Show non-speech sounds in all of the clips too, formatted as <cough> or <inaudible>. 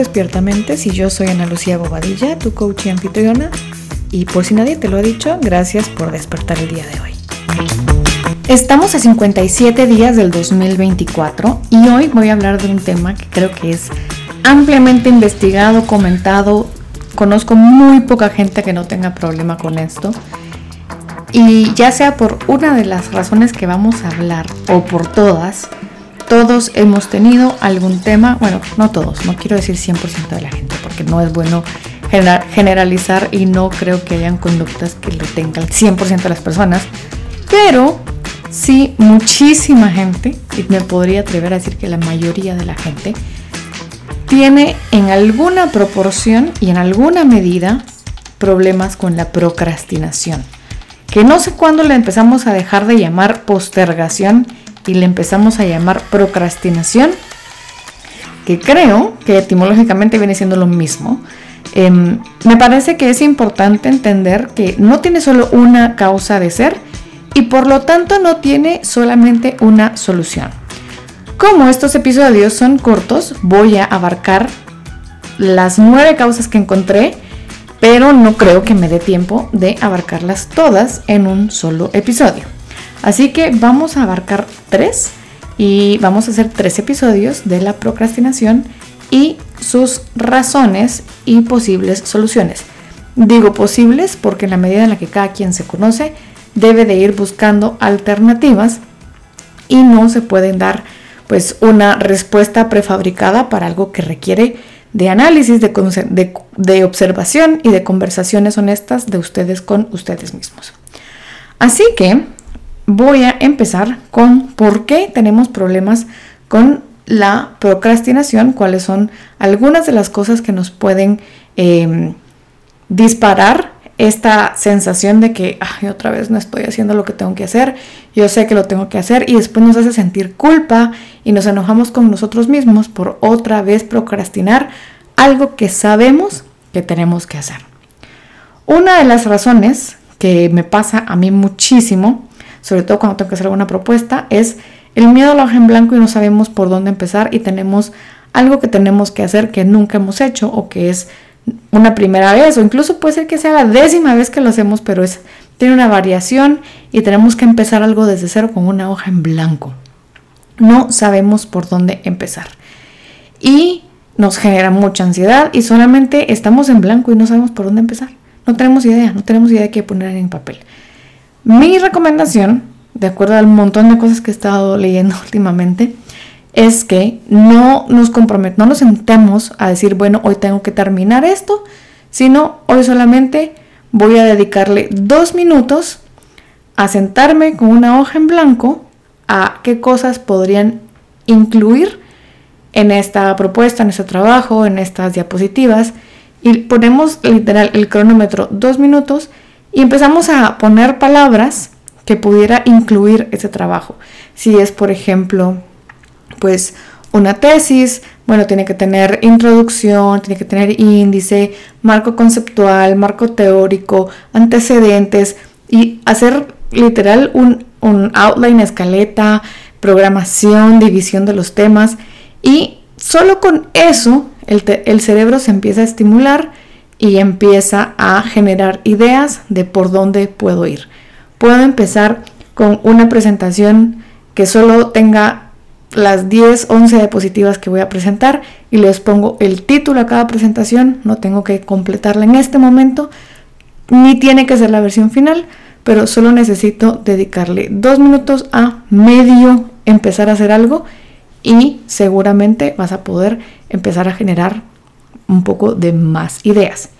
Despiertamente y yo soy Ana Lucía Bobadilla, tu coach y anfitriona. Y por si nadie te lo ha dicho, gracias por despertar el día de hoy. Estamos a 57 días del 2024 y hoy voy a hablar de un tema que creo que es ampliamente investigado, comentado. Conozco muy poca gente que no tenga problema con esto. Y ya sea por una de las razones que vamos a hablar o por todas, todos hemos tenido algún tema, bueno, no todos, no quiero decir 100% de la gente, porque no es bueno generalizar y no creo que hayan conductas que lo tengan el 100% de las personas, pero sí muchísima gente, y me podría atrever a decir que la mayoría de la gente, tiene en alguna proporción y en alguna medida problemas con la procrastinación. Que no sé cuándo le empezamos a dejar de llamar postergación y le empezamos a llamar procrastinación, que creo que etimológicamente viene siendo lo mismo, em, me parece que es importante entender que no tiene solo una causa de ser y por lo tanto no tiene solamente una solución. Como estos episodios son cortos, voy a abarcar las nueve causas que encontré, pero no creo que me dé tiempo de abarcarlas todas en un solo episodio. Así que vamos a abarcar tres y vamos a hacer tres episodios de la procrastinación y sus razones y posibles soluciones. Digo posibles porque en la medida en la que cada quien se conoce, debe de ir buscando alternativas y no se pueden dar pues una respuesta prefabricada para algo que requiere de análisis, de, de observación y de conversaciones honestas de ustedes con ustedes mismos. Así que voy a empezar con por qué tenemos problemas con la procrastinación, cuáles son algunas de las cosas que nos pueden em, disparar esta sensación de que otra vez no estoy haciendo lo que tengo que hacer, yo sé que lo tengo que hacer y después nos hace sentir culpa y nos enojamos con nosotros mismos por otra vez procrastinar algo que sabemos que tenemos que hacer. Una de las razones que me pasa a mí muchísimo sobre todo cuando tengo que hacer alguna propuesta, es el miedo a la hoja en blanco y no sabemos por dónde empezar y tenemos algo que tenemos que hacer que nunca hemos hecho o que es una primera vez o incluso puede ser que sea la décima vez que lo hacemos, pero es tiene una variación y tenemos que empezar algo desde cero con una hoja en blanco. No sabemos por dónde empezar. Y nos genera mucha ansiedad y solamente estamos en blanco y no sabemos por dónde empezar. No tenemos idea, no tenemos idea de qué poner en papel. Mi recomendación, de acuerdo al montón de cosas que he estado leyendo <laughs> últimamente, es que no nos comprometamos, no nos sentemos a decir, bueno, hoy tengo que terminar esto, sino hoy solamente voy a dedicarle dos minutos a sentarme con una hoja en blanco a qué cosas podrían incluir en esta propuesta, en este trabajo, en estas diapositivas. Y ponemos literal el cronómetro dos minutos y empezamos a poner palabras que pudiera incluir ese trabajo. Si es, por ejemplo, pues una tesis, bueno, tiene que tener introducción, tiene que tener índice, marco conceptual, marco teórico, antecedentes y hacer literal un, outline, escaleta, programación, división de los temas y solo con eso el, el cerebro se empieza a estimular y empieza a generar ideas de por dónde puedo ir. Puedo empezar con una presentación que solo tenga las 10, 11 diapositivas que voy a presentar y les pongo el título a cada presentación. No tengo que completarla en este momento, ni tiene que ser la versión final, pero solo necesito dedicarle dos minutos a medio empezar a hacer algo y seguramente vas a poder empezar a generar un poco de más ideas.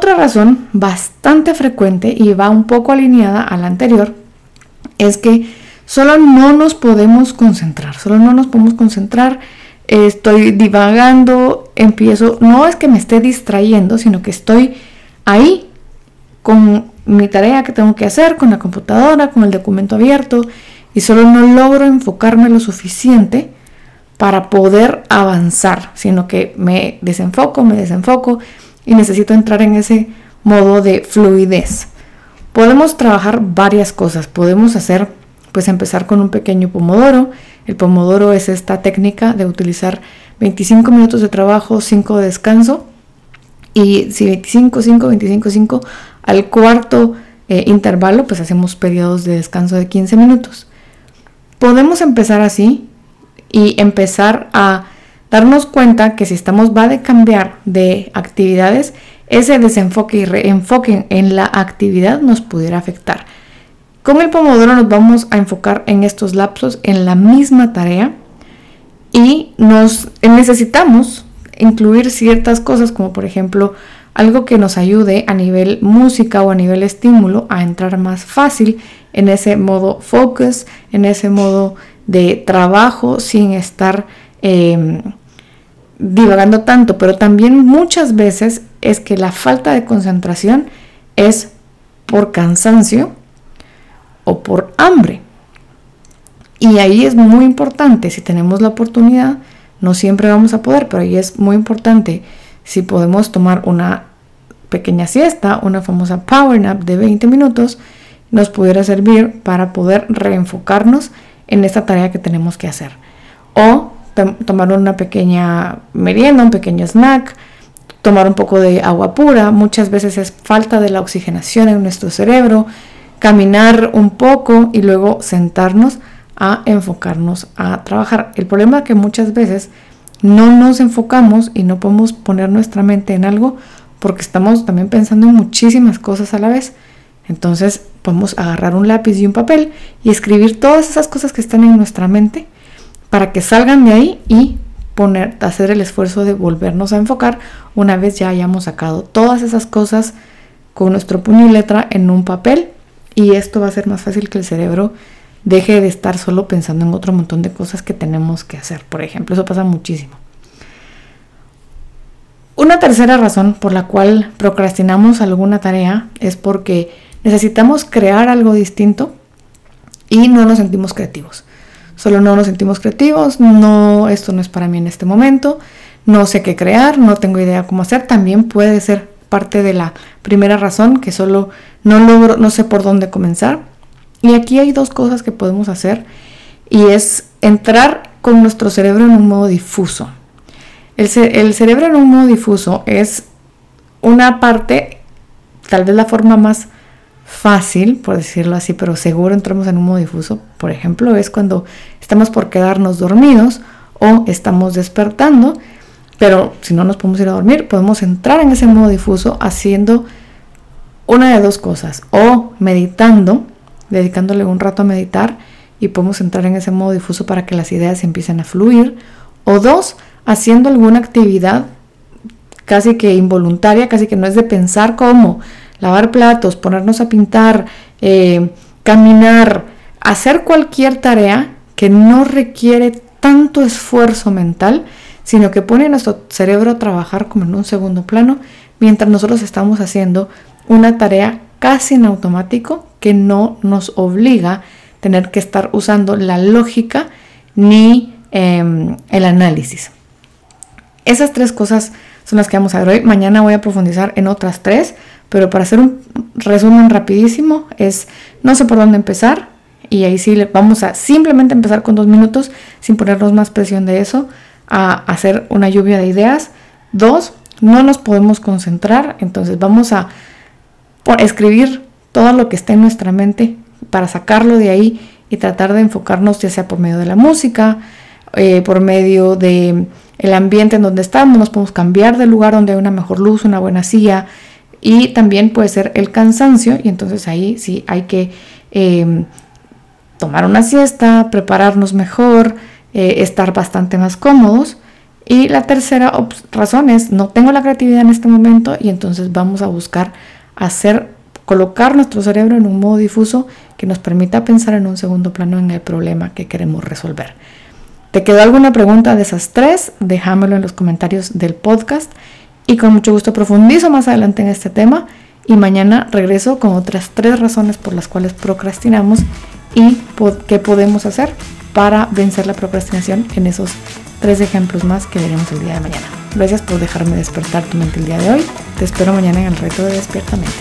Otra razón bastante frecuente y va un poco alineada a la anterior es que solo no nos podemos concentrar, solo no nos podemos concentrar, estoy divagando, empiezo, no es que me esté distrayendo, sino que estoy ahí con mi tarea que tengo que hacer, con la computadora, con el documento abierto y solo no logro enfocarme lo suficiente para poder avanzar, sino que me desenfoco, me desenfoco y necesito entrar en ese modo de fluidez. Podemos trabajar varias cosas, podemos hacer, pues empezar con un pequeño pomodoro, El pomodoro es esta técnica de utilizar 25 minutos de trabajo, 5 de descanso. Y si 25, 5, 25, 5, al cuarto eh, intervalo, pues hacemos periodos de descanso de 15 minutos. Podemos empezar así y empezar a darnos cuenta que si estamos, va de cambiar de actividades, ese desenfoque y reenfoque en la actividad nos pudiera afectar. Con el pomodoro nos vamos a enfocar en estos lapsos en la misma tarea y nos necesitamos incluir ciertas cosas como por ejemplo algo que nos ayude a nivel música o a nivel estímulo a entrar más fácil en ese modo focus, en ese modo de trabajo sin estar em, divagando tanto, pero también muchas veces es que la falta de concentración es por cansancio o por hambre. Y ahí es muy importante, si tenemos la oportunidad, no siempre vamos a poder, pero ahí es muy importante si podemos tomar una pequeña siesta, una famosa power nap de 20 minutos, nos pudiera servir para poder reenfocarnos en esta tarea que tenemos que hacer. O tomar una pequeña merienda, un pequeño snack, tomar un poco de agua pura. Muchas veces es falta de la oxigenación en nuestro cerebro. Caminar un poco y luego sentarnos a enfocarnos a trabajar. El problema es que muchas veces no nos enfocamos y no podemos poner nuestra mente en algo porque estamos también pensando en muchísimas cosas a la vez. Entonces podemos agarrar un lápiz y un papel y escribir todas esas cosas que están en nuestra mente para que salgan de ahí y poner, hacer el esfuerzo de volvernos a enfocar una vez ya hayamos sacado todas esas cosas con nuestro puño y letra en un papel y esto va a ser más fácil que el cerebro deje de estar solo pensando en otro montón de cosas que tenemos que hacer. Por ejemplo, eso pasa muchísimo. Una tercera razón por la cual procrastinamos alguna tarea es porque necesitamos crear algo distinto y no nos sentimos creativos solo no nos sentimos creativos, no, esto no es para mí en este momento, no sé qué crear, no tengo idea cómo hacer, también puede ser parte de la primera razón que solo no logro, no sé por dónde comenzar. Y aquí hay dos cosas que podemos hacer y es entrar con nuestro cerebro en un modo difuso. El, el cerebro en un modo difuso es una parte, tal vez la forma más fácil, por decirlo así, pero seguro entramos en un modo difuso, por ejemplo, es cuando estamos por quedarnos dormidos o estamos despertando, pero si no nos podemos ir a dormir, podemos entrar en ese modo difuso haciendo una de dos cosas, o meditando, dedicándole un rato a meditar y podemos entrar en ese modo difuso para que las ideas empiecen a fluir, o dos, haciendo alguna actividad casi que involuntaria, casi que no es de pensar cómo, lavar platos, ponernos a pintar, eh, caminar, hacer cualquier tarea que no requiere tanto esfuerzo mental, sino que pone a nuestro cerebro a trabajar como en un segundo plano, mientras nosotros estamos haciendo una tarea casi en automático que no nos obliga a tener que estar usando la lógica ni em, el análisis. Esas tres cosas son las que vamos a ver hoy. Mañana voy a profundizar en otras tres, pero para hacer un resumen rapidísimo es, no sé por dónde empezar, y ahí sí vamos a simplemente empezar con dos minutos sin ponernos más presión de eso, a hacer una lluvia de ideas. Dos, no nos podemos concentrar, entonces vamos a escribir todo lo que está en nuestra mente para sacarlo de ahí y tratar de enfocarnos ya sea por medio de la música, eh, por medio de el ambiente en donde estamos, nos podemos cambiar de lugar donde hay una mejor luz, una buena silla, y también puede ser el cansancio y entonces ahí sí hay que em, tomar una siesta, prepararnos mejor, eh, estar bastante más cómodos. Y la tercera razón es no tengo la creatividad en este momento y entonces vamos a buscar hacer, colocar nuestro cerebro en un modo difuso que nos permita pensar en un segundo plano en el problema que queremos resolver. ¿Te quedó alguna pregunta de esas tres? Déjamelo en los comentarios del podcast y con mucho gusto profundizo más adelante en este tema y mañana regreso con otras tres razones por las cuales procrastinamos y qué podemos hacer para vencer la procrastinación en esos tres ejemplos más que veremos el día de mañana. Gracias por dejarme despertar tu mente el día de hoy. Te espero mañana en el reto de Despiertamente.